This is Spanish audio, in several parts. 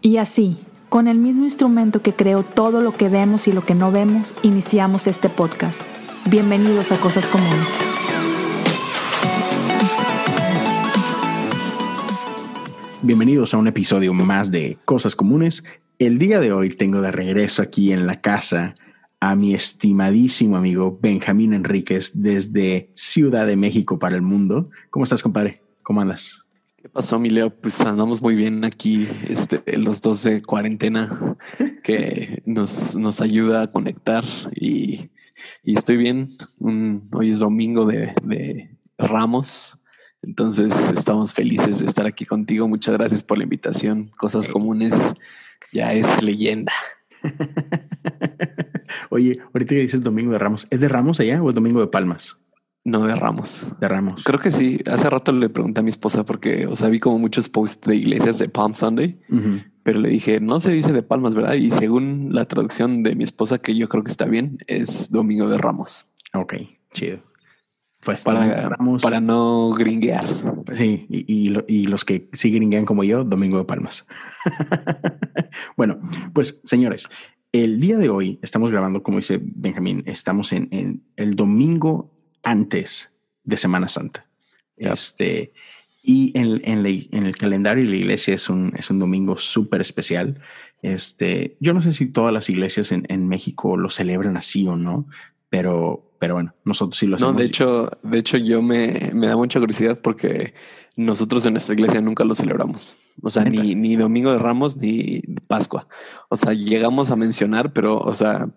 Y así, con el mismo instrumento que creó todo lo que vemos y lo que no vemos, iniciamos este podcast. Bienvenidos a Cosas Comunes. Bienvenidos a un episodio más de Cosas Comunes. El día de hoy tengo de regreso aquí en la casa a mi estimadísimo amigo Benjamín Enríquez desde Ciudad de México para el mundo. ¿Cómo estás, compadre? ¿Cómo andas? ¿Qué pasó, mi Leo? Pues andamos muy bien aquí, este, los dos de cuarentena, que nos, nos ayuda a conectar y, y estoy bien. hoy es domingo de, de Ramos, entonces estamos felices de estar aquí contigo. Muchas gracias por la invitación. Cosas comunes ya es leyenda. Oye, ahorita que dices Domingo de Ramos, ¿es de Ramos allá o es Domingo de Palmas? No, de Ramos. De Ramos. Creo que sí. Hace rato le pregunté a mi esposa porque, o sea, vi como muchos posts de iglesias de Palm Sunday, pero le dije, no se dice de Palmas, ¿verdad? Y según la traducción de mi esposa, que yo creo que está bien, es Domingo de Ramos. Ok, chido. Pues para, para no gringuear. Sí, y, y, los que sí gringuean como yo, Domingo de Palmas. bueno, pues señores, el día de hoy estamos grabando, como dice Benjamín, estamos en, el domingo antes de Semana Santa. Este, y en, el calendario de la iglesia es un, es un domingo súper especial. Este, yo no sé si todas las iglesias en, México lo celebran así o no, pero, pero bueno, nosotros sí lo hacemos. No, de hecho, de hecho yo me, me da mucha curiosidad porque nosotros en nuestra iglesia nunca lo celebramos. O sea, ni, ni Domingo de Ramos ni Pascua. O sea, llegamos a mencionar, pero, o sea,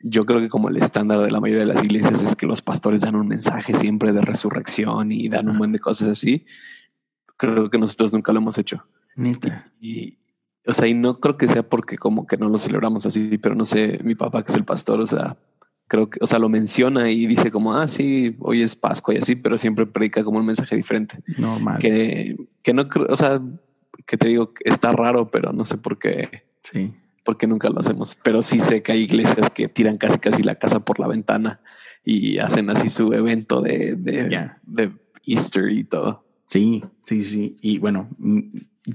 yo creo que como el estándar de la mayoría de las iglesias es que los pastores dan un mensaje siempre de resurrección y dan un buen de cosas así. Creo que nosotros nunca lo hemos hecho. Neta. Y, o sea, y no creo que sea porque como que no lo celebramos así, pero no sé, mi papá que es el pastor, o sea, creo que, o sea, lo menciona y dice como, ah, sí, hoy es Pascua y así, pero siempre predica como un mensaje diferente. Normal. Que, que no creo, o sea, que te digo, está raro, pero no sé por qué. Sí. Porque nunca lo hacemos. Pero sí sé que hay iglesias que tiran casi casi la casa por la ventana y hacen así su evento de, de, de Easter y todo. Sí, sí, sí. Y bueno, mm,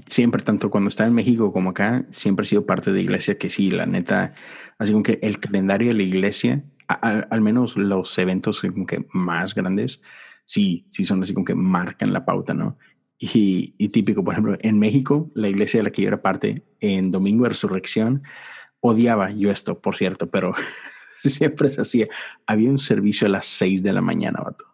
siempre, tanto cuando está en México como acá, siempre he sido parte de iglesia que sí, la neta, así como que el calendario de la iglesia, al, menos los eventos como que más grandes, sí, sí son así como que marcan la pauta, ¿no? Y, típico, por ejemplo, en México, la iglesia de la que yo era parte, en Domingo de Resurrección, odiaba yo esto, por cierto, pero siempre se hacía. Había un servicio a las seis de la mañana, vato.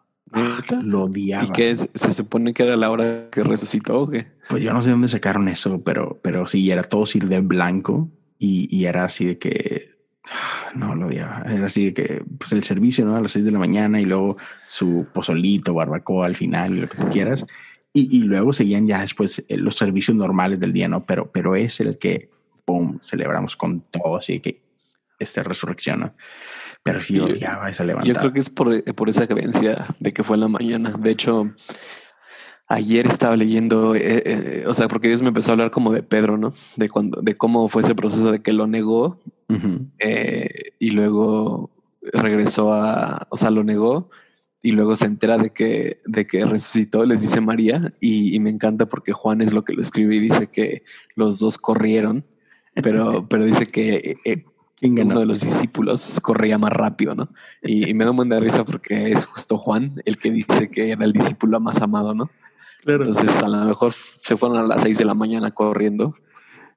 lo odiaba. ¿Y qué se supone que era la hora que resucitó o qué? Pues yo no sé dónde sacaron eso, pero, pero sí, era todo ir de blanco y, y, era así de que no lo odiaba. Era así de que pues el servicio, ¿no? A las seis de la mañana y luego su pozolito, barbacoa al final y lo que tú quieras. Y, y, luego seguían ya después eh, los servicios normales del día, ¿no? Pero, pero es el que, ¡pum!, celebramos con todo, así que esta resurrección, ¿no? Pero sí odiaba esa levantada. Yo creo que es por, eh, por, esa creencia de que fue en la mañana. De hecho, ayer estaba leyendo, eh, o sea, porque Dios me empezó a hablar como de Pedro, ¿no? De cuando, de cómo fue ese proceso de que lo negó y luego regresó a, o sea, lo negó y luego se entera de que, de que resucitó, les dice María, y, me encanta porque Juan es lo que lo escribe y dice que los dos corrieron, pero, pero dice que eh, uno de los discípulos corría más rápido, ¿no? Y, me da un buen de risa porque es justo Juan el que dice que era el discípulo más amado, ¿no? Entonces a lo mejor se fueron a las seis de la mañana corriendo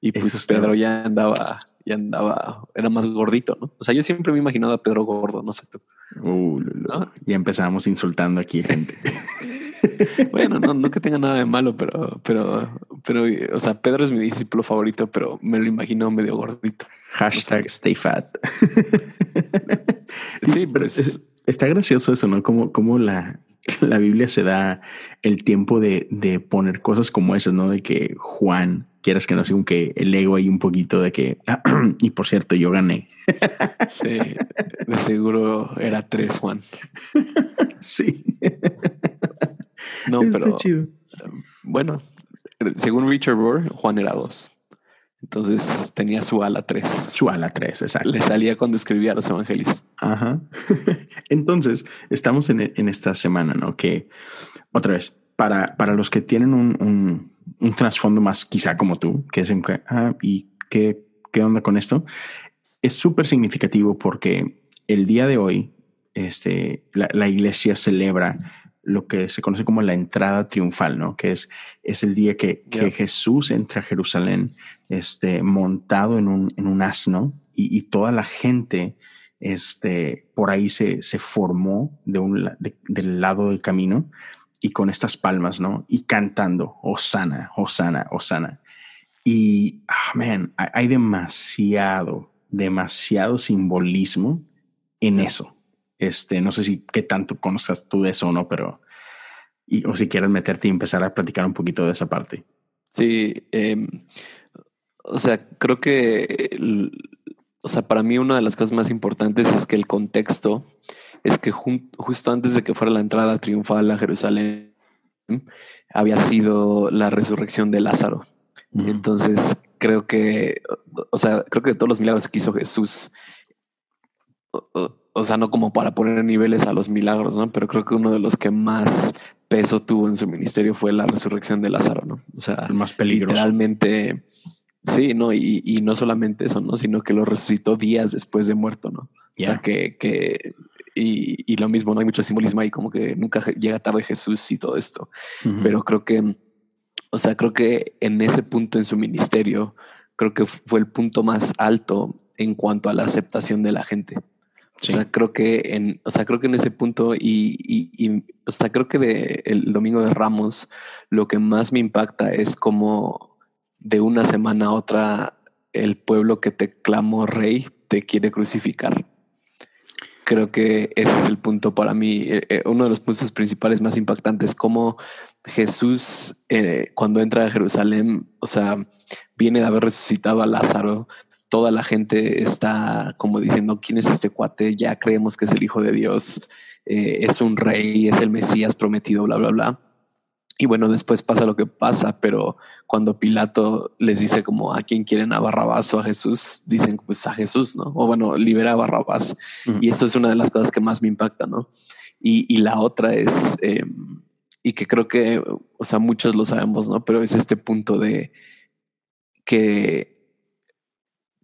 y pues Pedro ya andaba y andaba, era más gordito, ¿no? O sea, yo siempre me he imaginado a Pedro gordo, no sé tú. Uh, Y empezamos insultando aquí gente. bueno, no, no que tenga nada de malo, pero, pero, pero, o sea, Pedro es mi discípulo favorito, pero me lo imagino medio gordito. Hashtag stay fat. sí, pero es, está gracioso eso, ¿no? Como, como la, la Biblia se da el tiempo de, de poner cosas como esas, ¿no? De que Juan quieras que no sea que el ego hay un poquito de que, y por cierto, yo gané. Sí, de seguro era tres, Juan. Sí. No, pero bueno, según Richard Rohr, Juan era dos. Entonces tenía su ala tres. Su ala tres, exacto. Le salía cuando escribía los evangelios. Ajá. Entonces, estamos en, en esta semana, ¿no? Que otra vez, para, para los que tienen un, un, un trasfondo más quizá como tú, que es en ah, y qué, qué onda con esto, es súper significativo porque el día de hoy este, la, la, iglesia celebra lo que se conoce como la entrada triunfal, ¿no? Que es, es el día que, que Jesús entra a Jerusalén este, montado en un, en un asno y, y toda la gente este, por ahí se, se formó de un, de, del lado del camino y con estas palmas, ¿no? Y cantando, Osana, Osana, Osana. Y, oh, hay demasiado, demasiado simbolismo en eso. Este, no sé si qué tanto conozcas tú de eso o no, pero, y, o si quieres meterte y empezar a platicar un poquito de esa parte. Sí, eh, o sea, creo que, el, o sea, para mí una de las cosas más importantes es que el contexto es que justo antes de que fuera la entrada triunfal a Jerusalén, había sido la resurrección de Lázaro. Entonces, creo que, o sea, creo que de todos los milagros que hizo Jesús, o, o, sea, no como para poner niveles a los milagros, ¿no? Pero creo que uno de los que más peso tuvo en su ministerio fue la resurrección de Lázaro, ¿no? O sea, el más peligroso. Literalmente, sí, no, y, y, no solamente eso, ¿no? Sino que lo resucitó días después de muerto, ¿no? Yeah. O sea, que, que y, y, lo mismo, no hay mucho simbolismo ahí, como que nunca llega tarde Jesús y todo esto. Uh -huh. Pero creo que, o sea, creo que en ese punto en su ministerio, creo que fue el punto más alto en cuanto a la aceptación de la gente. Sí. O sea, creo que en, o sea, creo que en ese punto y, y, y, o sea, creo que de el domingo de Ramos, lo que más me impacta es como de una semana a otra el pueblo que te clamó rey te quiere crucificar creo que ese es el punto para mí, eh, eh, uno de los puntos principales más impactantes, como Jesús eh, cuando entra a Jerusalén, o sea, viene de haber resucitado a Lázaro, toda la gente está como diciendo, ¿quién es este cuate? Ya creemos que es el Hijo de Dios, eh, es un rey, es el Mesías prometido, bla, bla, bla. Y bueno, después pasa lo que pasa, pero cuando Pilato les dice como a quién quieren a Barrabás o a Jesús, dicen pues a Jesús, ¿no? O bueno, libera a Barrabás. Uh -huh. Y esto es una de las cosas que más me impacta, ¿no? Y, y la otra es, eh, y que creo que, o sea, muchos lo sabemos, ¿no? Pero es este punto de que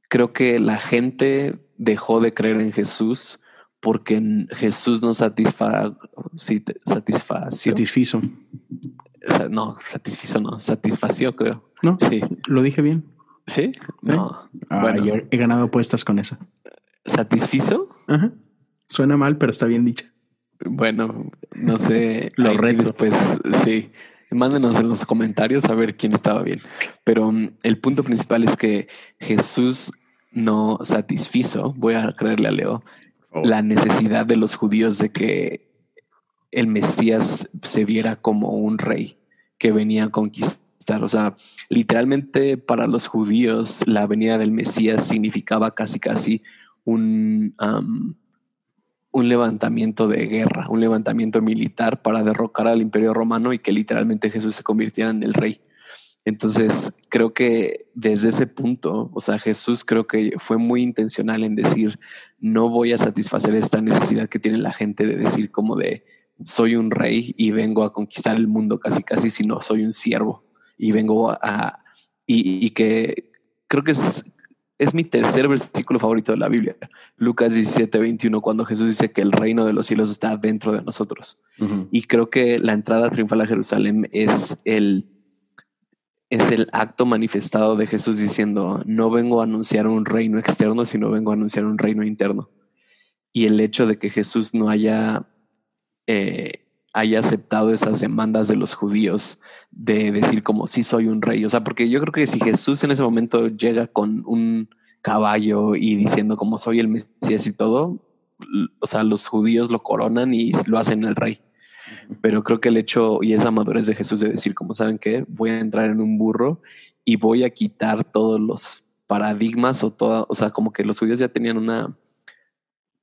creo que la gente dejó de creer en Jesús porque Jesús no satisfa, satisfació. Satisfizo. No, satisfizo no, satisfació, creo. No, sí. Lo dije bien. Sí, no. Ah, bueno. Ayer he ganado apuestas con eso. ¿Satisfizo? Ajá. Suena mal, pero está bien dicho. Bueno, no sé. Lo reto. Después, sí. Mándenos en los comentarios a ver quién estaba bien. Pero um, el punto principal es que Jesús no satisfizo, voy a creerle a Leo, la necesidad de los judíos de que el Mesías se viera como un rey que venía a conquistar. O sea, literalmente para los judíos la venida del Mesías significaba casi casi un, un levantamiento de guerra, un levantamiento militar para derrocar al imperio romano y que literalmente Jesús se convirtiera en el rey. Entonces, creo que desde ese punto, o sea, Jesús creo que fue muy intencional en decir, no voy a satisfacer esta necesidad que tiene la gente de decir como de, soy un rey y vengo a conquistar el mundo casi casi, sino soy un siervo y vengo a... y, y que creo que es, es mi tercer versículo favorito de la Biblia, Lucas 17, 21, cuando Jesús dice que el reino de los cielos está dentro de nosotros. Uh -huh. Y creo que la entrada triunfal a Jerusalén es el es el acto manifestado de Jesús diciendo, no vengo a anunciar un reino externo, sino vengo a anunciar un reino interno. Y el hecho de que Jesús no haya, eh, haya aceptado esas demandas de los judíos de decir como, sí soy un rey. O sea, porque yo creo que si Jesús en ese momento llega con un caballo y diciendo como soy el Mesías y todo, o sea, los judíos lo coronan y lo hacen el rey. Pero creo que el hecho y esa madurez de Jesús de decir, como saben que voy a entrar en un burro y voy a quitar todos los paradigmas o toda, o sea, como que los judíos ya tenían una,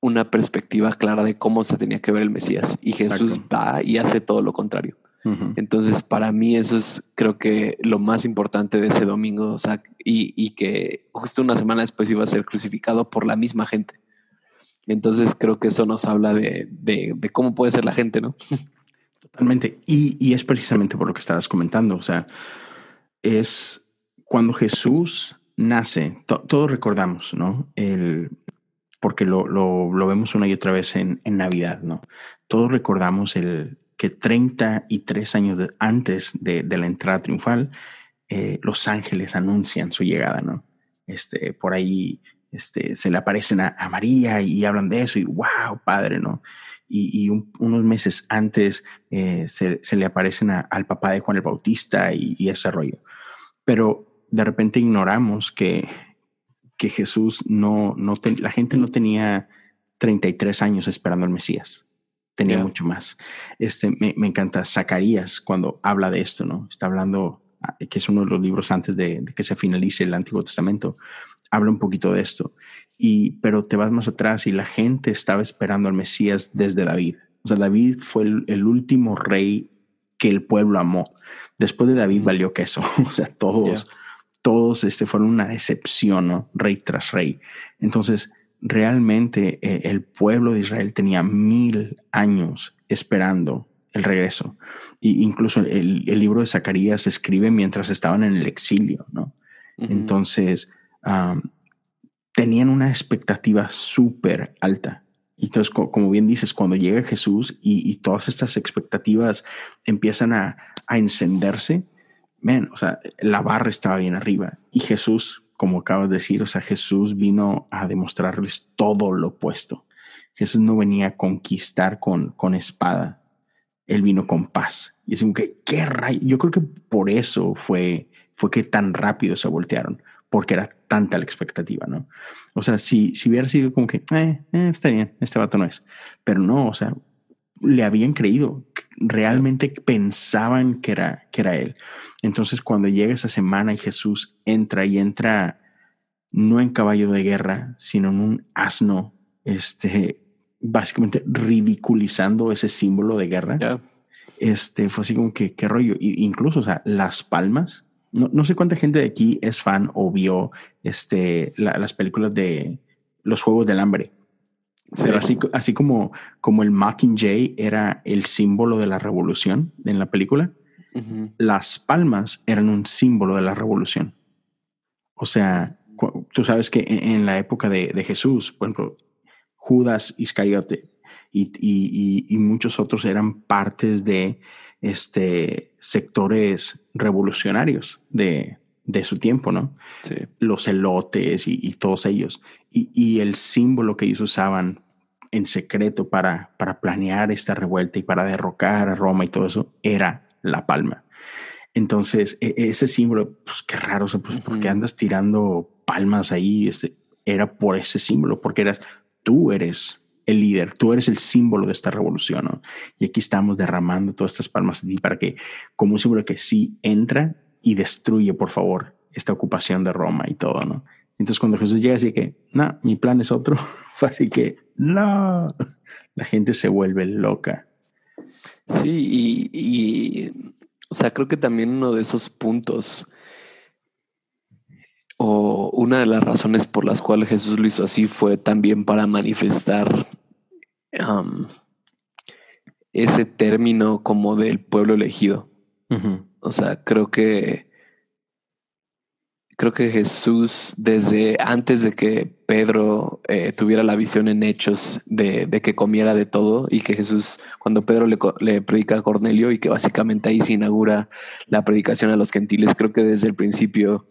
una perspectiva clara de cómo se tenía que ver el Mesías y Jesús Exacto. va y hace todo lo contrario. Uh -huh. Entonces, para mí eso es creo que lo más importante de ese domingo, o sea, y, y que justo una semana después iba a ser crucificado por la misma gente. Entonces creo que eso nos habla de, de, de cómo puede ser la gente, ¿no? Y, y es precisamente por lo que estabas comentando. O sea, es cuando Jesús nace, todos recordamos, ¿no? El, porque lo, lo, vemos una y otra vez en, en, Navidad, ¿no? Todos recordamos el que 33 años antes de, de, la entrada triunfal, eh, los ángeles anuncian su llegada, ¿no? Este, por ahí este, se le aparecen a María y hablan de eso y wow, padre, ¿no? Y, y un, unos meses antes eh, se, se, le aparecen a, al papá de Juan el Bautista y, y ese rollo. Pero de repente ignoramos que, que Jesús no, no la gente no tenía 33 años esperando al Mesías. Tenía yeah. mucho más. Este, me, me, encanta Zacarías cuando habla de esto, ¿no? Está hablando, ah, que es uno de los libros antes de, de, que se finalice el Antiguo Testamento, habla un poquito de esto. Y, pero te vas más atrás y la gente estaba esperando al Mesías desde David. O sea, David fue el, el último rey que el pueblo amó. Después de David valió queso. O sea, todos, yeah todos este, fueron una decepción, ¿no? rey tras rey. Entonces, realmente eh, el pueblo de Israel tenía mil años esperando el regreso. Y incluso el, el libro de Zacarías se escribe mientras estaban en el exilio, ¿no? Uh -huh. Entonces, tenían una expectativa súper alta. Y entonces, como bien dices, cuando llega Jesús y, y todas estas expectativas empiezan a, a encenderse, man, o sea, la barra estaba bien arriba. Y Jesús, como acabas de decir, o sea, Jesús vino a demostrarles todo lo opuesto. Jesús no venía a conquistar con, con espada, él vino con paz. Y es como que, ¿qué rayo? Yo creo que por eso fue, fue que tan rápido se voltearon, porque era tanta la expectativa, ¿no? O sea, si, si hubiera sido como que, eh, eh, está bien, este vato no es. Pero no, o sea, le habían creído, realmente pensaban que era, que era él. Entonces, cuando llega esa semana y Jesús entra y entra no en caballo de guerra, sino en un asno, este, básicamente ridiculizando ese símbolo de guerra. Yeah. Este fue así como que qué rollo. Y incluso, o sea, las palmas. No, no, sé cuánta gente de aquí es fan o vio este, la, las películas de los Juegos del Hambre. Pero así, así como, como el Mockingjay era el símbolo de la revolución en la película, uh -huh. las palmas eran un símbolo de la revolución. O sea, tú sabes que en la época de, de Jesús, por ejemplo, Judas Iscariote y, y, y, muchos otros eran partes de este, sectores revolucionarios de, de su tiempo, ¿no? Sí. Los elotes y, y todos ellos. Y, y, el símbolo que ellos usaban en secreto para, para planear esta revuelta y para derrocar a Roma y todo eso era la palma. Entonces, e, ese símbolo, pues qué raro, o sea, pues, uh -huh. porque andas tirando palmas ahí? Este, era por ese símbolo, porque eras, tú eres el líder, tú eres el símbolo de esta revolución. Y aquí estamos derramando todas estas palmas de ti para que, como un símbolo que sí entra y destruye, por favor, esta ocupación de Roma y todo. Entonces cuando Jesús llega así que, no, mi plan es otro, así que, no, la gente se vuelve loca. Sí, y, y, o sea, creo que también uno de esos puntos o una de las razones por las cuales Jesús lo hizo así fue también para manifestar um, ese término como del pueblo elegido. Uh -huh. O sea, creo que creo que Jesús, desde antes de que Pedro eh, tuviera la visión en hechos de, de, que comiera de todo y que Jesús, cuando Pedro le, le, predica a Cornelio y que básicamente ahí se inaugura la predicación a los gentiles, creo que desde el principio,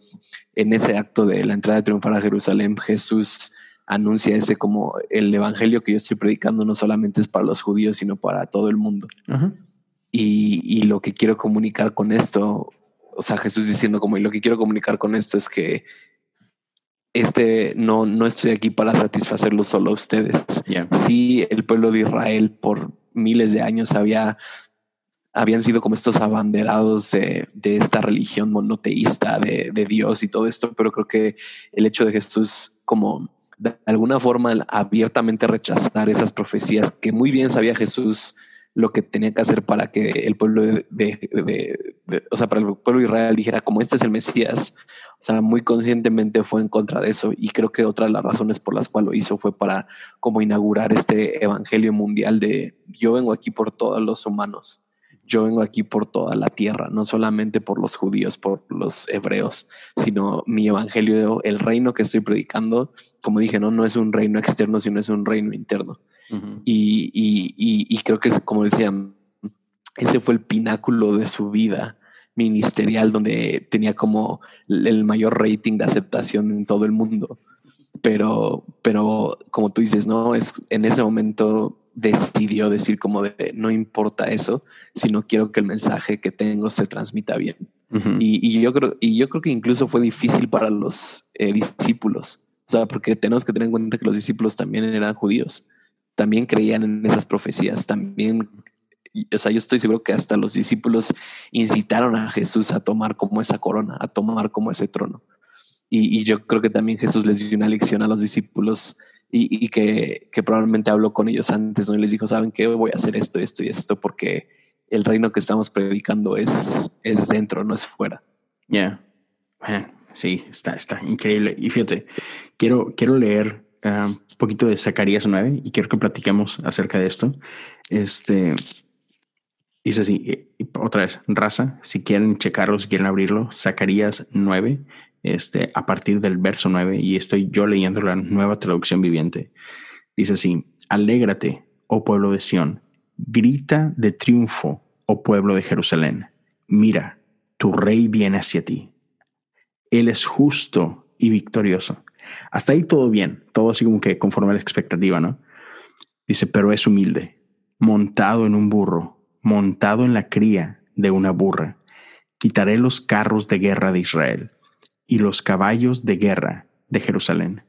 en ese acto de la entrada triunfal a Jerusalén, Jesús anuncia ese como el evangelio que yo estoy predicando no solamente es para los judíos, sino para todo el mundo. -huh. y, y lo que quiero comunicar con esto o sea, Jesús diciendo como, y lo que quiero comunicar con esto es que este no, no estoy aquí para satisfacerlo solo a ustedes. Yeah. Sí, el pueblo de Israel por miles de años había, habían sido como estos abanderados de, de esta religión monoteísta de, de, Dios y todo esto, pero creo que el hecho de Jesús como de alguna forma abiertamente rechazar esas profecías que muy bien sabía Jesús lo que tenía que hacer para que el pueblo de, o sea, para el pueblo de Israel dijera como este es el Mesías. O sea, muy conscientemente fue en contra de eso. Y creo que otra de las razones por las cuales lo hizo fue para como inaugurar este evangelio mundial de yo vengo aquí por todos los humanos. Yo vengo aquí por toda la tierra, no solamente por los judíos, por los hebreos, sino mi evangelio, el reino que estoy predicando, como dije, no, no es un reino externo, sino es un reino interno. y, y, creo que es como decía, ese fue el pináculo de su vida ministerial, donde tenía como el mayor rating de aceptación en todo el mundo. Pero, pero como tú dices, no es en ese momento decidió decir como de no importa eso, sino quiero que el mensaje que tengo se transmita bien. y, yo creo, y yo creo que incluso fue difícil para los eh, discípulos. O sea, porque tenemos que tener en cuenta que los discípulos también eran judíos, también creían en esas profecías, también, o sea, yo estoy seguro que hasta los discípulos incitaron a Jesús a tomar como esa corona, a tomar como ese trono. Y, y yo creo que también Jesús les dio una lección a los discípulos y, que, probablemente habló con ellos antes, ¿no? Y les dijo, ¿saben qué? Voy a hacer esto, esto y esto porque el reino que estamos predicando es, es dentro, no es fuera. Ya. Sí, está, está increíble. Y fíjate, quiero, quiero leer ah, un poquito de Zacarías 9 y quiero que platiquemos acerca de esto. Este dice así, otra vez, raza, si quieren checarlo, si quieren abrirlo, Zacarías 9 este, a partir del verso 9, y estoy yo leyendo la nueva traducción viviente. Dice así, alégrate, oh pueblo de Sión, grita de triunfo, oh pueblo de Jerusalén. Mira, tu rey viene hacia ti. Él es justo y victorioso. Hasta ahí todo bien, todo así como que conforme a la expectativa, ¿no? Dice, pero es humilde, montado en un burro, montado en la cría de una burra. Quitaré los carros de guerra de Israel y los caballos de guerra de Jerusalén.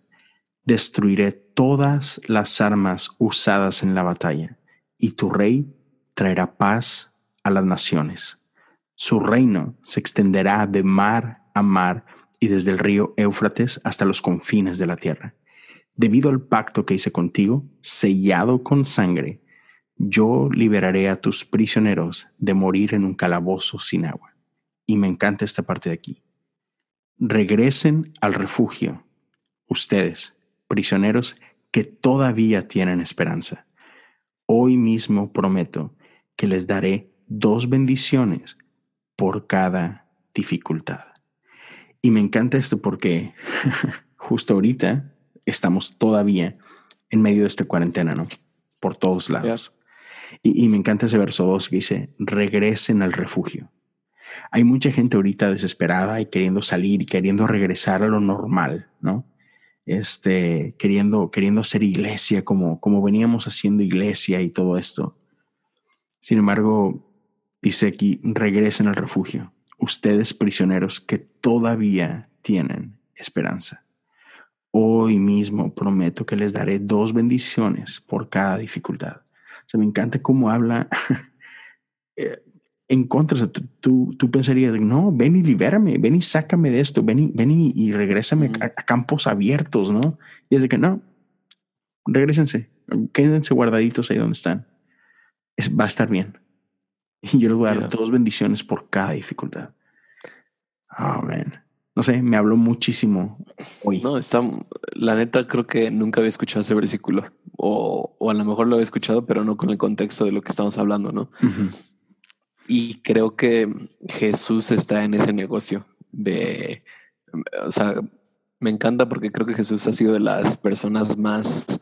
Destruiré todas las armas usadas en la batalla, y tu rey traerá paz a las naciones. Su reino se extenderá de mar a mar y desde el río Éufrates hasta los confines de la tierra. Debido al pacto que hice contigo, sellado con sangre, yo liberaré a tus prisioneros de morir en un calabozo sin agua. Y me encanta esta parte de aquí regresen al refugio, ustedes, prisioneros que todavía tienen esperanza. Hoy mismo prometo que les daré dos bendiciones por cada dificultad. Y me encanta esto porque justo ahorita estamos todavía en medio de esta cuarentena, ¿no? Por todos lados. Y, me encanta ese verso 2 que dice, regresen al refugio. Hay mucha gente ahorita desesperada y queriendo salir y queriendo regresar a lo normal, ¿no? Este, queriendo, queriendo hacer iglesia como, como veníamos haciendo iglesia y todo esto. Sin embargo, dice aquí, regresen al refugio, ustedes prisioneros que todavía tienen esperanza. Hoy mismo prometo que les daré dos bendiciones por cada dificultad. O sea, me encanta cómo habla eh, en contra. tú, tú, pensarías, no, ven y libérame, ven y sácame de esto, ven y, ven y, regrésame a, campos abiertos, ¿no? Y es de que no, regresense, quédense guardaditos ahí donde están. Es, va a estar bien. Y yo les voy a dar dos bendiciones por cada dificultad. Amén. No sé, me habló muchísimo hoy. No, está, la neta creo que nunca había escuchado ese versículo. O, o a lo mejor lo había escuchado, pero no con el contexto de lo que estamos hablando, ¿no? Y creo que Jesús está en ese negocio de, o sea, me encanta porque creo que Jesús ha sido de las personas más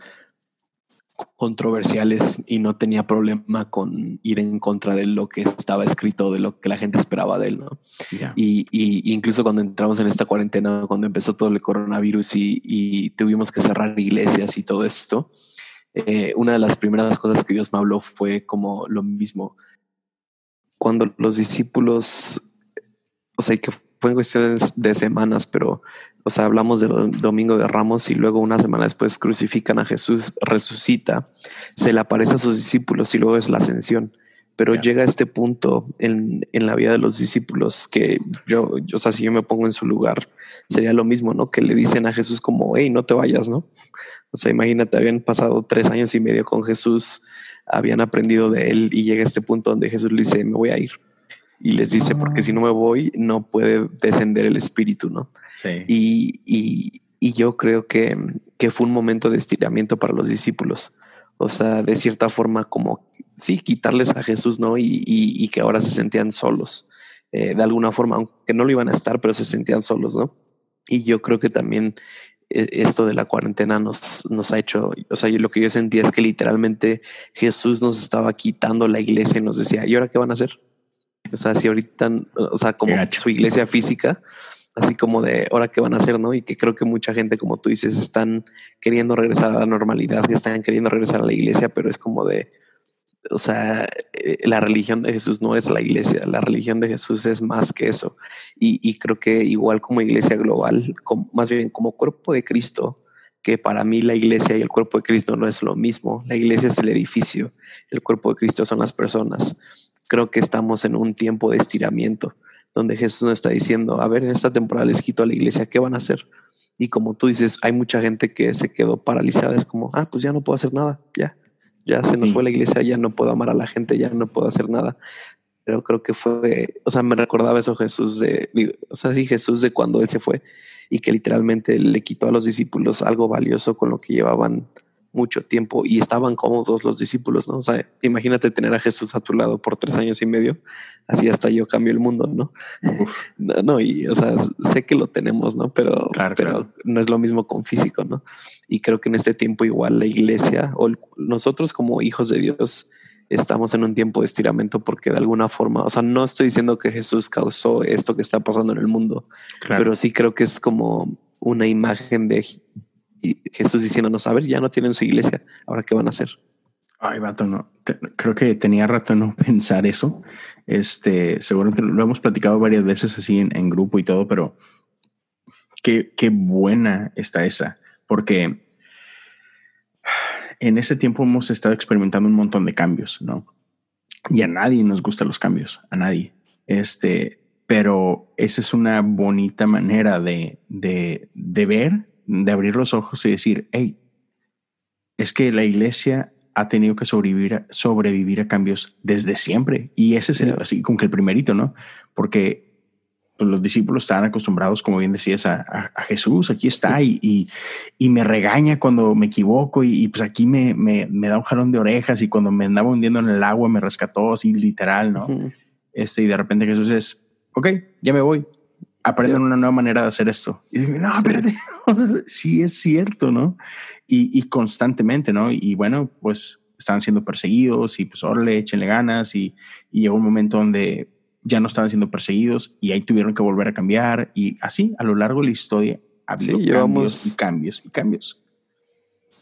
controversiales y no tenía problema con ir en contra de lo que estaba escrito, de lo que la gente esperaba de él, ¿no? Y, y, incluso cuando entramos en esta cuarentena, cuando empezó todo el coronavirus y, y tuvimos que cerrar iglesias y todo esto, eh, una de las primeras cosas que Dios me habló fue como lo mismo, cuando los discípulos, o sea, que fue en cuestiones de semanas, pero, o sea, hablamos del domingo de Ramos y luego una semana después crucifican a Jesús, resucita, se le aparece a sus discípulos y luego es la ascensión. Pero llega a este punto en, en, la vida de los discípulos que yo, yo, o sea, si yo me pongo en su lugar, sería lo mismo, ¿no? Que le dicen a Jesús como, hey, no te vayas, ¿no? O sea, imagínate, habían pasado tres años y medio con Jesús, habían aprendido de él y llega a este punto donde Jesús le dice, me voy a ir. Y les dice, porque si no me voy, no puede descender el espíritu, ¿no? Sí. Y, y, y yo creo que, que fue un momento de estiramiento para los discípulos, O sea, de cierta forma como, sí, quitarles a Jesús, ¿no? Y, y, que ahora se sentían solos, eh, de alguna forma, aunque no lo iban a estar, pero se sentían solos, ¿no? Y yo creo que también esto de la cuarentena nos, nos ha hecho, o sea, yo, lo que yo sentía es que literalmente Jesús nos estaba quitando la iglesia y nos decía, ¿y ahora qué van a hacer? O sea, si ahorita, o sea, como su iglesia física, así como de ahora qué van a hacer, ¿no? Y que creo que mucha gente, como tú dices, están queriendo regresar a la normalidad, que están queriendo regresar a la iglesia, pero es como de, o sea, eh, la religión de Jesús no es la iglesia, la religión de Jesús es más que eso. Y, creo que igual como iglesia global, más bien como cuerpo de Cristo, que para mí la iglesia y el cuerpo de Cristo no es lo mismo. La iglesia es el edificio, el cuerpo de Cristo son las personas. Creo que estamos en un tiempo de estiramiento donde Jesús nos está diciendo, a ver, en esta temporada les quito a la iglesia, ¿qué van a hacer? Y como tú dices, hay mucha gente que se quedó paralizada, es como, ah, pues ya no puedo hacer nada, ya, ya se nos fue la iglesia, ya no puedo amar a la gente, ya no puedo hacer nada. Pero creo que fue, o sea, me recordaba eso Jesús de, o sea, sí, Jesús de cuando él se fue y que literalmente le quitó a los discípulos algo valioso con lo que llevaban mucho tiempo y estaban cómodos los discípulos, ¿no? O sea, imagínate tener a Jesús a tu lado por tres años y medio, así hasta yo cambio el mundo, ¿no? no, y o sea, sé que lo tenemos, ¿no? Pero, pero no es lo mismo con físico, ¿no? Y creo que en este tiempo igual la iglesia o nosotros como hijos de Dios estamos en un tiempo de estiramiento porque de alguna forma, o sea, no estoy diciendo que Jesús causó esto que está pasando en el mundo, pero sí creo que es como una imagen de y Jesús diciéndonos, a ver, ya no tienen su iglesia, ahora qué van a hacer. Ay, vato, no. creo que tenía rato no pensar eso. Este, seguramente lo hemos platicado varias veces así en, grupo y todo, pero qué, qué buena está esa, porque en ese tiempo hemos estado experimentando un montón de cambios, ¿no? Y a nadie nos gustan los cambios, a nadie. Este, pero esa es una bonita manera de, de, de ver de abrir los ojos y decir, hey, es que la iglesia ha tenido que sobrevivir, a, sobrevivir a cambios desde siempre. Y ese es así como que el primerito, ¿no? Porque pues, los discípulos estaban acostumbrados, como bien decías, a, Jesús, aquí está, y, y, me regaña cuando me equivoco, y, pues aquí me, me, me, da un jalón de orejas, y cuando me andaba hundiendo en el agua me rescató así literal, ¿no? este, y de repente Jesús es, ok, ya me voy, aprenden una nueva manera de hacer esto. Y no, espérate, sí es cierto, ¿no? Y, constantemente, ¿no? Y bueno, pues estaban siendo perseguidos y pues órale, échenle ganas y, y llegó un momento donde ya no estaban siendo perseguidos y ahí tuvieron que volver a cambiar y así a lo largo de la historia ha habido cambios y cambios y cambios.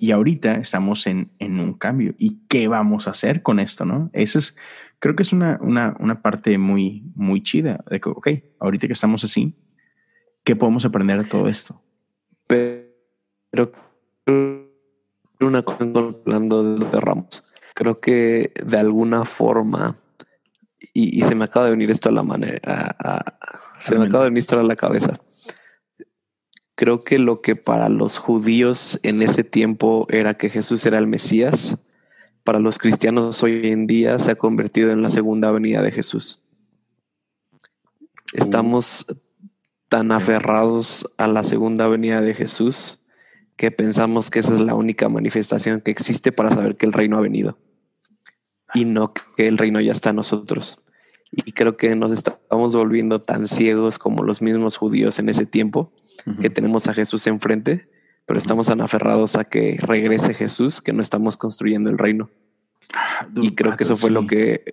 Y ahorita estamos en, en, un cambio. ¿Y qué vamos a hacer con esto? ¿no? Esa es, creo que es una, una, una parte muy, muy chida de que, ok, ahorita que estamos así, ¿qué podemos aprender de todo esto? Pero una cosa hablando de Ramos, creo que de alguna forma, y, se me acaba de venir esto a la manera, se me acaba de venir esto a la cabeza creo que lo que para los judíos en ese tiempo era que Jesús era el Mesías, para los cristianos hoy en día se ha convertido en la segunda venida de Jesús. Estamos tan aferrados a la segunda venida de Jesús que pensamos que esa es la única manifestación que existe para saber que el reino ha venido y no que el reino ya está en nosotros. Y creo que nos estamos volviendo tan ciegos como los mismos judíos en ese tiempo, que tenemos a Jesús enfrente, pero estamos tan aferrados a que regrese Jesús que no estamos construyendo el reino. Ah, y creo que eso fue lo que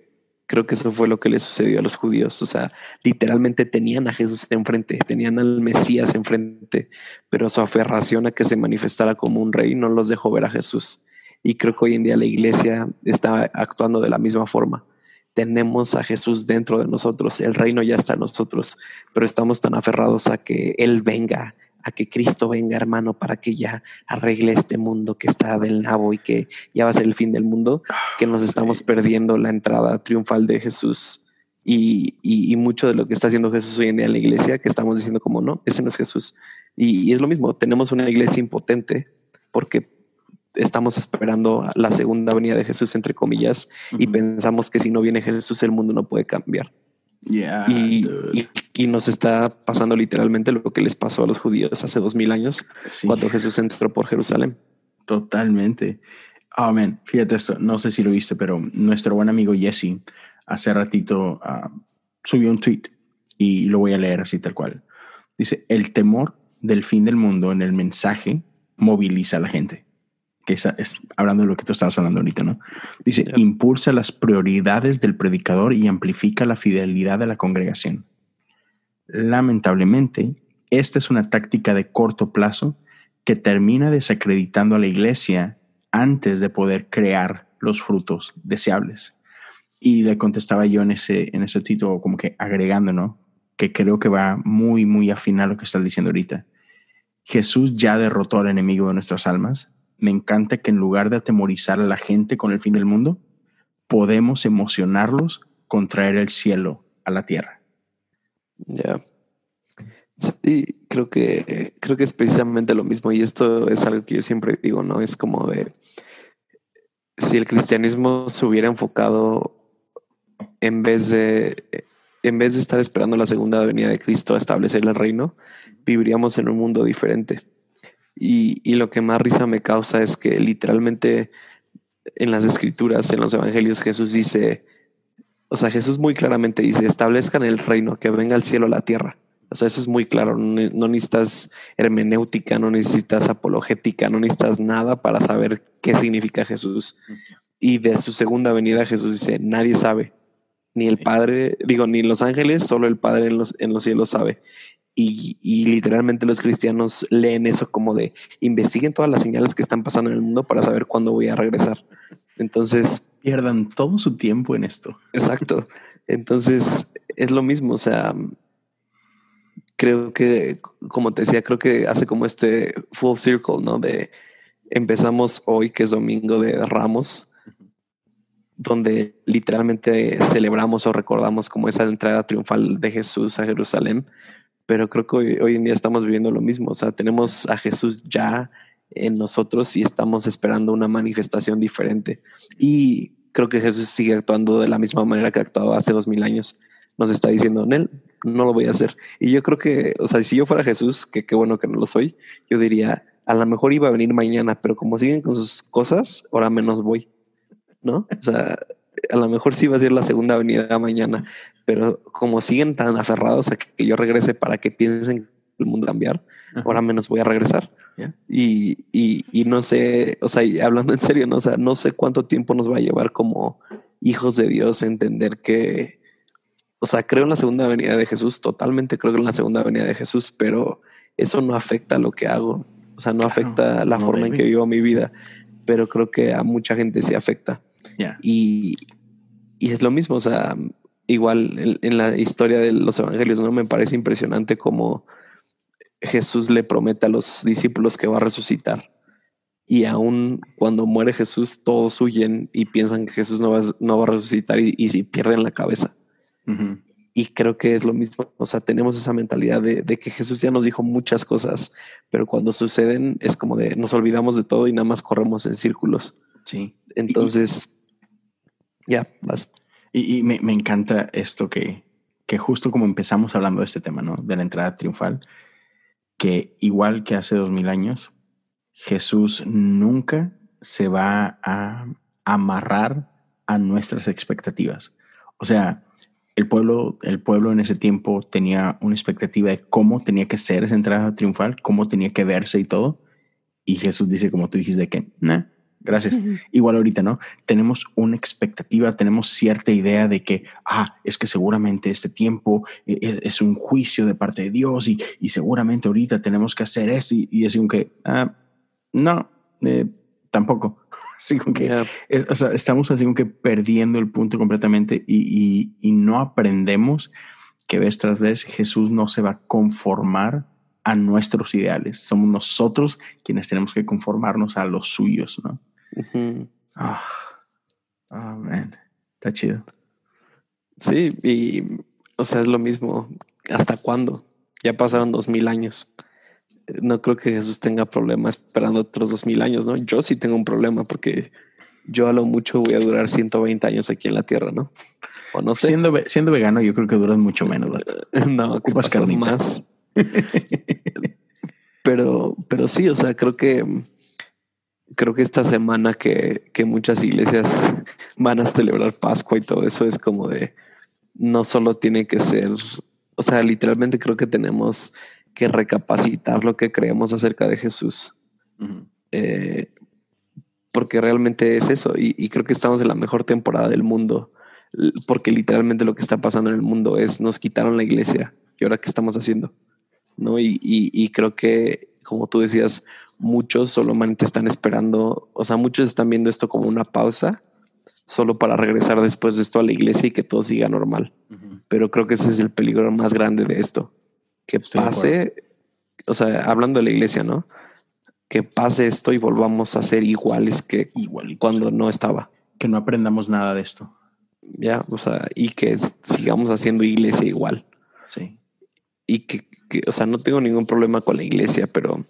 creo que eso fue lo que le sucedió a los judíos. O sea, literalmente tenían a Jesús enfrente, tenían al Mesías enfrente, pero su aferración a que se manifestara como un rey no los dejó ver a Jesús. Y creo que hoy en día la iglesia está actuando de la misma forma tenemos a Jesús dentro de nosotros, el reino ya está en nosotros, pero estamos tan aferrados a que Él venga, a que Cristo venga, hermano, para que ya arregle este mundo que está del nabo y que ya va a ser el fin del mundo, que nos estamos perdiendo la entrada triunfal de Jesús. Y, y, mucho de lo que está haciendo Jesús hoy en día en la iglesia, que estamos diciendo como no, ese no es Jesús. Y, y es lo mismo, tenemos una iglesia impotente porque estamos esperando la segunda venida de Jesús, entre comillas, y pensamos que si no viene Jesús, el mundo no puede cambiar. y, y, nos está pasando literalmente lo que les pasó a los judíos hace dos mil años cuando Jesús entró por Jerusalén. Totalmente. Amén. Fíjate esto, no sé si lo viste, pero nuestro buen amigo Jesse hace ratito uh, subió un tweet y lo voy a leer así tal cual. Dice, el temor del fin del mundo en el mensaje moviliza a la gente. Que es, hablando de lo que tú estabas hablando ahorita, ¿no? Dice, impulsa las prioridades del predicador y amplifica la fidelidad de la congregación. Lamentablemente, esta es una táctica de corto plazo que termina desacreditando a la iglesia antes de poder crear los frutos deseables. Y le contestaba yo en ese, en ese título, como que agregando, ¿no? Que creo que va muy, muy afín a lo que estás diciendo ahorita. Jesús ya derrotó al enemigo de nuestras almas. Me encanta que en lugar de atemorizar a la gente con el fin del mundo, podemos emocionarlos con traer el cielo a la tierra. Ya. Sí, creo que creo que es precisamente lo mismo y esto es algo que yo siempre digo, ¿no? Es como de si el cristianismo se hubiera enfocado en vez de en vez de estar esperando la segunda venida de Cristo a establecer el reino, viviríamos en un mundo diferente. Y, y lo que más risa me causa es que literalmente en las escrituras, en los evangelios, Jesús dice, o sea, Jesús muy claramente dice, establezcan el reino, que venga el cielo a la tierra. O sea, eso es muy claro. No, necesitas hermenéutica, no necesitas apologética, no necesitas nada para saber qué significa Jesús. Y de su segunda venida Jesús dice, nadie sabe, ni el Padre, digo, ni los ángeles, solo el Padre en los, en los cielos sabe. Y, y, literalmente los cristianos leen eso como de investiguen todas las señales que están pasando en el mundo para saber cuándo voy a regresar. Entonces pierdan todo su tiempo en esto. Exacto. Entonces es lo mismo. O sea, creo que, como te decía, creo que hace como este full circle, ¿no? De empezamos hoy, que es domingo de Ramos, donde literalmente celebramos o recordamos como esa entrada triunfal de Jesús a Jerusalén. Pero creo que hoy, en día estamos viviendo lo mismo. O sea, tenemos a Jesús ya en nosotros y estamos esperando una manifestación diferente. Y creo que Jesús sigue actuando de la misma manera que actuaba hace dos mil años nos está diciendo, Nel, no lo voy a hacer. Y yo creo que, o sea, si yo fuera Jesús, que qué bueno que no lo soy, yo diría, a lo mejor iba a venir mañana, pero como siguen con sus cosas, ahora menos voy, ¿no? O sea, a lo mejor sí va a ser la segunda venida mañana, pero como siguen tan aferrados a que yo regrese para que piensen el mundo cambiar, ahora menos voy a regresar. Y, y, y, no sé, o sea, hablando en serio, ¿no? O sea, no sé cuánto tiempo nos va a llevar como hijos de Dios entender que, o sea, creo en la segunda venida de Jesús, totalmente creo en la segunda venida de Jesús, pero eso no afecta lo que hago. O sea, no afecta la forma en que vivo mi vida, pero creo que a mucha gente sí afecta. Y, y, es lo mismo, o sea, igual en, la historia de los evangelios, ¿no? Me parece impresionante cómo Jesús le promete a los discípulos que va a resucitar. Y aún cuando muere Jesús, todos huyen y piensan que Jesús no va, no va a resucitar y, y pierden la cabeza. Y creo que es lo mismo. O sea, tenemos esa mentalidad de, que Jesús ya nos dijo muchas cosas, pero cuando suceden es como de nos olvidamos de todo y nada más corremos en círculos. Sí. Entonces, ya, vas. Y, me, encanta esto que, que justo como empezamos hablando de este tema, ¿no? De la entrada triunfal, que igual que hace dos mil años, Jesús nunca se va a amarrar a nuestras expectativas. O sea, el pueblo, el pueblo en ese tiempo tenía una expectativa de cómo tenía que ser esa entrada triunfal, cómo tenía que verse y todo. Y Jesús dice, como tú dijiste, que, no, gracias. Igual ahorita, ¿no? Tenemos una expectativa, tenemos cierta idea de que, ah, es que seguramente este tiempo e, e, es, un juicio de parte de Dios y, y seguramente ahorita tenemos que hacer esto y, y así que, ah, no, eh, tampoco. Así como que o sea, estamos así como que perdiendo el punto completamente y, y, no aprendemos que vez tras vez Jesús no se va a conformar a nuestros ideales. Somos nosotros quienes tenemos que conformarnos a los suyos, ¿no? Ah, oh, man. Está chido. Sí, y o sea, es lo mismo. ¿Hasta cuándo? Ya pasaron dos mil años no creo que Jesús tenga problema esperando otros dos mil años, ¿no? Yo sí tengo un problema porque yo a lo mucho voy a durar 120 años aquí en la tierra, ¿no? O no sé. Siendo, siendo vegano, yo creo que duras mucho menos. no, ocupas más. pero, pero sí, o sea, creo que creo que esta semana que, que muchas iglesias van a celebrar Pascua y todo eso es como de, no solo tiene que ser, o sea, literalmente creo que tenemos que recapacitar lo que creemos acerca de Jesús. Eh, porque realmente es eso. Y, creo que estamos en la mejor temporada del mundo. Porque literalmente lo que está pasando en el mundo es nos quitaron la iglesia. ¿Y ahora qué estamos haciendo? ¿No? Y, y creo que, como tú decías, muchos solamente están esperando, o sea, muchos están viendo esto como una pausa solo para regresar después de esto a la iglesia y que todo siga normal. Pero creo que ese es el peligro más grande de esto. Que pase, o sea, hablando de la iglesia, ¿no? Que pase esto y volvamos a ser iguales que Igual cuando no estaba. Que no aprendamos nada de esto. Ya, o sea, y que sigamos haciendo iglesia igual. Sí. Y que, que, o sea, no tengo ningún problema con la iglesia, pero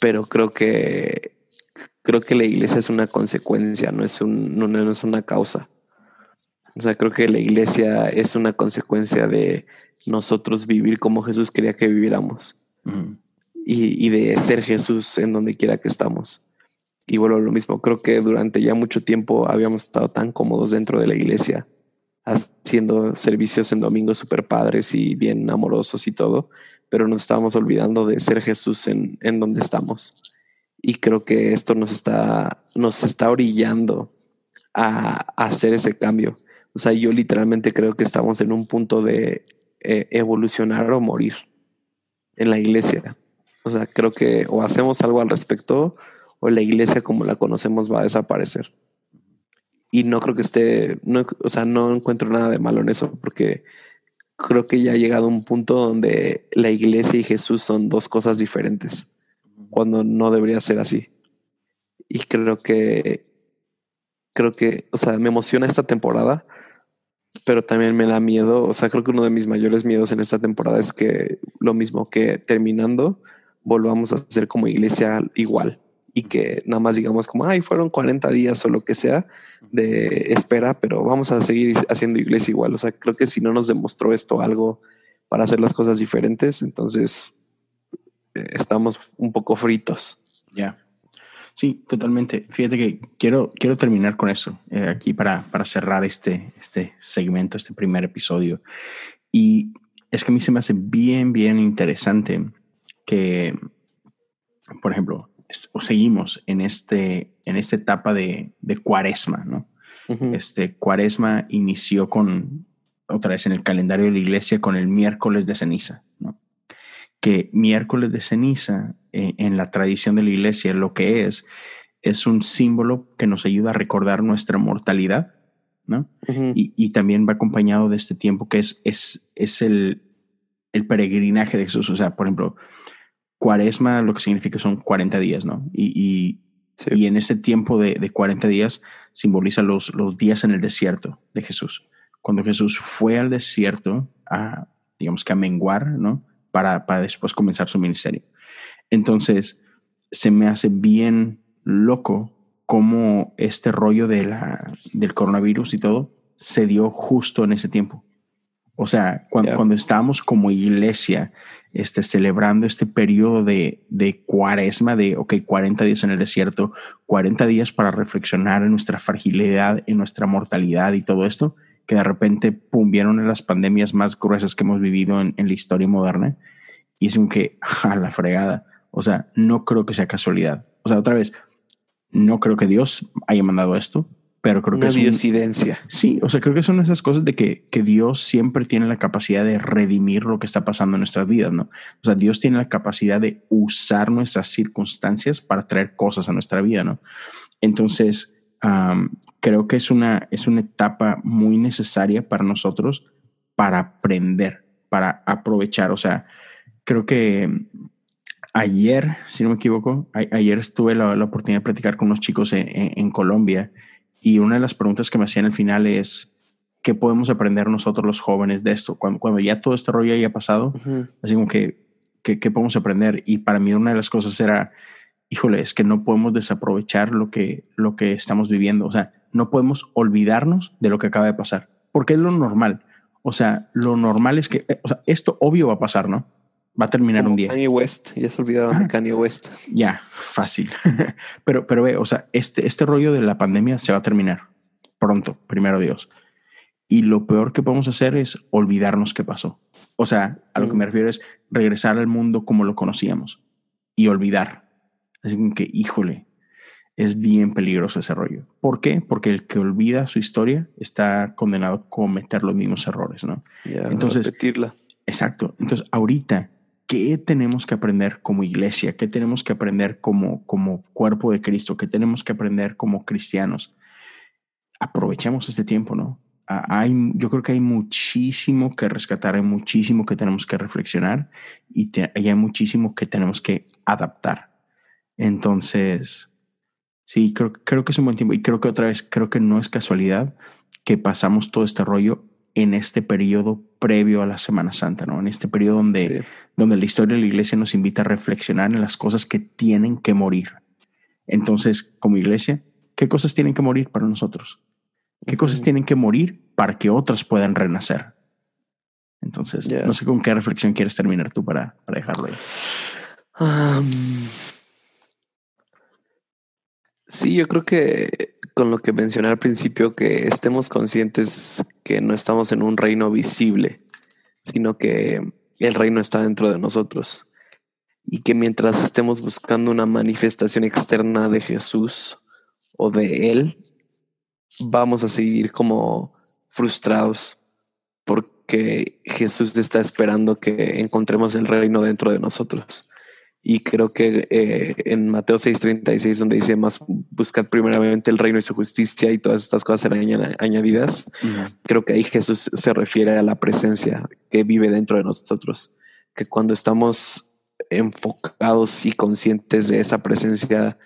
pero creo que creo que la iglesia es una consecuencia, no es, un, no, es una causa. O sea, creo que la iglesia es una consecuencia de nosotros vivir como Jesús quería que viviéramos y, y, de ser Jesús en donde quiera que estamos. Y bueno, lo mismo, creo que durante ya mucho tiempo habíamos estado tan cómodos dentro de la iglesia, haciendo servicios en domingos super padres y bien amorosos y todo, pero nos estábamos olvidando de ser Jesús en, en donde estamos. Y creo que esto nos está, nos está orillando a, hacer ese cambio. O sea, yo literalmente creo que estamos en un punto de eh, evolucionar o morir en la iglesia. O sea, creo que o hacemos algo al respecto o la iglesia como la conocemos va a desaparecer. Y no creo que esté, no, o sea, no encuentro nada de malo en eso, porque creo que ya ha llegado un punto donde la iglesia y Jesús son dos cosas diferentes, cuando no debería ser así. Y creo que, creo que, o sea, me emociona esta temporada, pero también me da miedo, o sea, creo que uno de mis mayores miedos en esta temporada es que lo mismo que terminando, volvamos a ser como iglesia igual y que nada más digamos como, ay, fueron 40 días o lo que sea de espera, pero vamos a seguir haciendo iglesia igual. O sea, creo que si no nos demostró esto algo para hacer las cosas diferentes, entonces eh, estamos un poco fritos. Ya. Sí, totalmente. Fíjate que quiero, quiero terminar con eso eh, aquí para, para cerrar este, este segmento, este primer episodio. Y es que a mí se me hace bien, bien interesante que, por ejemplo, o seguimos en, este, en esta etapa de, de cuaresma, ¿no? Este cuaresma inició con, otra vez en el calendario de la iglesia, con el miércoles de ceniza, ¿no? Que miércoles de ceniza eh, en la tradición de la iglesia lo que es, es un símbolo que nos ayuda a recordar nuestra mortalidad, ¿no? y, y, también va acompañado de este tiempo que es, es, es el, el peregrinaje de Jesús. O sea, por ejemplo, cuaresma lo que significa son 40 días, ¿no? Y, y, en este tiempo de, de, 40 días simboliza los, los días en el desierto de Jesús. Cuando Jesús fue al desierto a, digamos que a menguar, ¿no? Para, para después comenzar su ministerio. Entonces, se me hace bien loco cómo este rollo de la, del coronavirus y todo se dio justo en ese tiempo. O sea, cuando, cuando estábamos como iglesia este, celebrando este periodo de, de cuaresma, de, ok, 40 días en el desierto, 40 días para reflexionar en nuestra fragilidad, en nuestra mortalidad y todo esto, que de repente, pum, vieron las pandemias más gruesas que hemos vivido en, en la historia moderna. Y es un que, a la fregada. O sea, no creo que sea casualidad. O sea, otra vez, no creo que Dios haya mandado esto pero creo que es diosidencia. sí, o sea, creo que son esas cosas de que, que Dios siempre tiene la capacidad de redimir lo que está pasando en nuestras vidas, ¿no? O sea, Dios tiene la capacidad de usar nuestras circunstancias para traer cosas a nuestra vida, ¿no? Entonces, creo que es una, es una etapa muy necesaria para nosotros para aprender, para aprovechar. O sea, creo que ayer, si no me equivoco, ayer estuve la, la oportunidad de platicar con unos chicos en, en Colombia y una de las preguntas que me hacían al final es, ¿qué podemos aprender nosotros los jóvenes de esto? Cuando, cuando ya todo este rollo haya pasado, así como que, ¿qué, podemos aprender? Y para mí una de las cosas era, híjole, es que no podemos desaprovechar lo que, lo que estamos viviendo. O sea, no podemos olvidarnos de lo que acaba de pasar, porque es lo normal. O sea, lo normal es que, o sea, esto obvio va a pasar, ¿no? Va a terminar un día. Kanye West, ya se olvidaron de Kanye West. Ya, fácil. pero, pero ve, o sea, este, este rollo de la pandemia se va a terminar pronto, primero Dios. Y lo peor que podemos hacer es olvidarnos qué pasó. O sea, a lo que me refiero es regresar al mundo como lo conocíamos y olvidar. Así que, híjole, es bien peligroso ese rollo. ¿Por qué? Porque el que olvida su historia está condenado a cometer los mismos errores, ¿no? Entonces, repetirla. Exacto. Entonces, ahorita, ¿qué tenemos que aprender como iglesia? ¿Qué tenemos que aprender como, como cuerpo de Cristo? ¿Qué tenemos que aprender como cristianos? Aprovechemos este tiempo, ¿no? Hay, yo creo que hay muchísimo que rescatar, hay muchísimo que tenemos que reflexionar y, y hay muchísimo que tenemos que adaptar. Entonces, Sí, creo, creo que es un buen tiempo y creo que otra vez, creo que no es casualidad que pasamos todo este rollo en este periodo previo a la Semana Santa, ¿no? En este periodo donde, donde la historia de la iglesia nos invita a reflexionar en las cosas que tienen que morir. Entonces, como iglesia, ¿qué cosas tienen que morir para nosotros? ¿Qué cosas tienen que morir para que otras puedan renacer? Entonces, no sé con qué reflexión quieres terminar tú para, para dejarlo ahí. Sí, yo creo que con lo que mencioné al principio, que estemos conscientes que no estamos en un reino visible, sino que el reino está dentro de nosotros. Y que mientras estemos buscando una manifestación externa de Jesús o de Él, vamos a seguir como frustrados porque Jesús está esperando que encontremos el reino dentro de nosotros. Y creo que eh, en Mateo 6:36, donde dice más buscad primeramente el reino y su justicia y todas estas cosas serán añadidas, creo que ahí Jesús se refiere a la presencia que vive dentro de nosotros, que cuando estamos enfocados y conscientes de esa presencia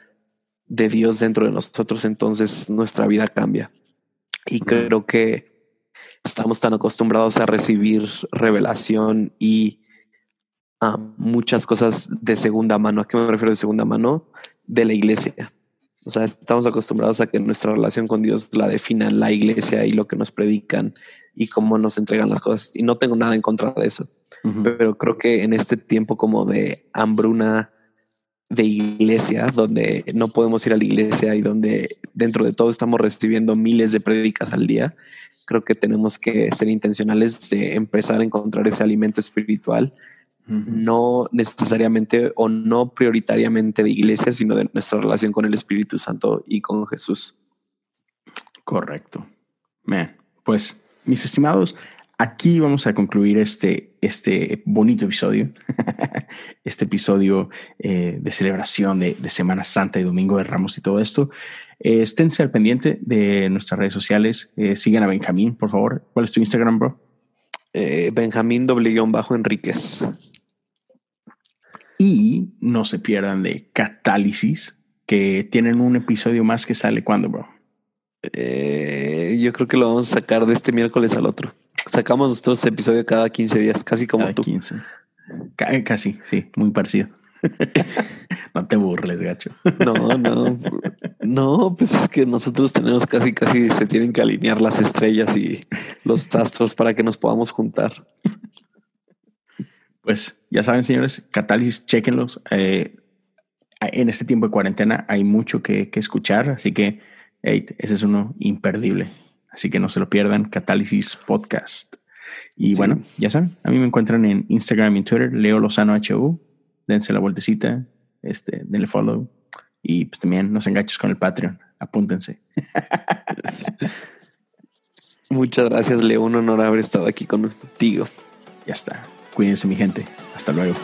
de Dios dentro de nosotros, entonces nuestra vida cambia. Y creo que estamos tan acostumbrados a recibir revelación y muchas cosas de segunda mano. ¿A qué me refiero de segunda mano? De la iglesia. O sea, estamos acostumbrados a que nuestra relación con Dios la definan la iglesia y lo que nos predican y cómo nos entregan las cosas. Y no tengo nada en contra de eso. Pero creo que en este tiempo como de hambruna de iglesia, donde no podemos ir a la iglesia y donde dentro de todo estamos recibiendo miles de prédicas al día, creo que tenemos que ser intencionales de empezar a encontrar ese alimento espiritual no necesariamente o no prioritariamente de iglesia, sino de nuestra relación con el Espíritu Santo y con Jesús. Correcto. pues mis estimados, aquí vamos a concluir este, este bonito episodio, este episodio eh, de celebración de, Semana Santa y Domingo de Ramos y todo esto. Eh, esténse al pendiente de nuestras redes sociales. Eh, sigan a Benjamín, por favor. ¿Cuál es tu Instagram, bro? Benjamín doble bajo Enríquez. Y no se pierdan de Catálisis, que tienen un episodio más que sale cuando, bro. Eh, yo creo que lo vamos a sacar de este miércoles al otro. Sacamos nosotros episodio cada 15 días, casi como cada tú. 15. Eh, casi, sí, muy parecido. no te burles, gacho. no, no, no, pues es que nosotros tenemos casi, casi se tienen que alinear las estrellas y los astros para que nos podamos juntar pues ya saben, señores, Catálisis, chequenlos. Eh, en este tiempo de cuarentena hay mucho que, escuchar, así que ese es uno imperdible. Así que no se lo pierdan, Catálisis Podcast. Y bueno, ya saben, a mí me encuentran en Instagram y Twitter, Leo Lozano HU. Dense la vueltecita, este, denle follow. Y pues también nos enganches con el Patreon. Apúntense. Muchas gracias, Leo. Un honor haber estado aquí contigo. Ya está. Cuídense mi gente. Hasta luego.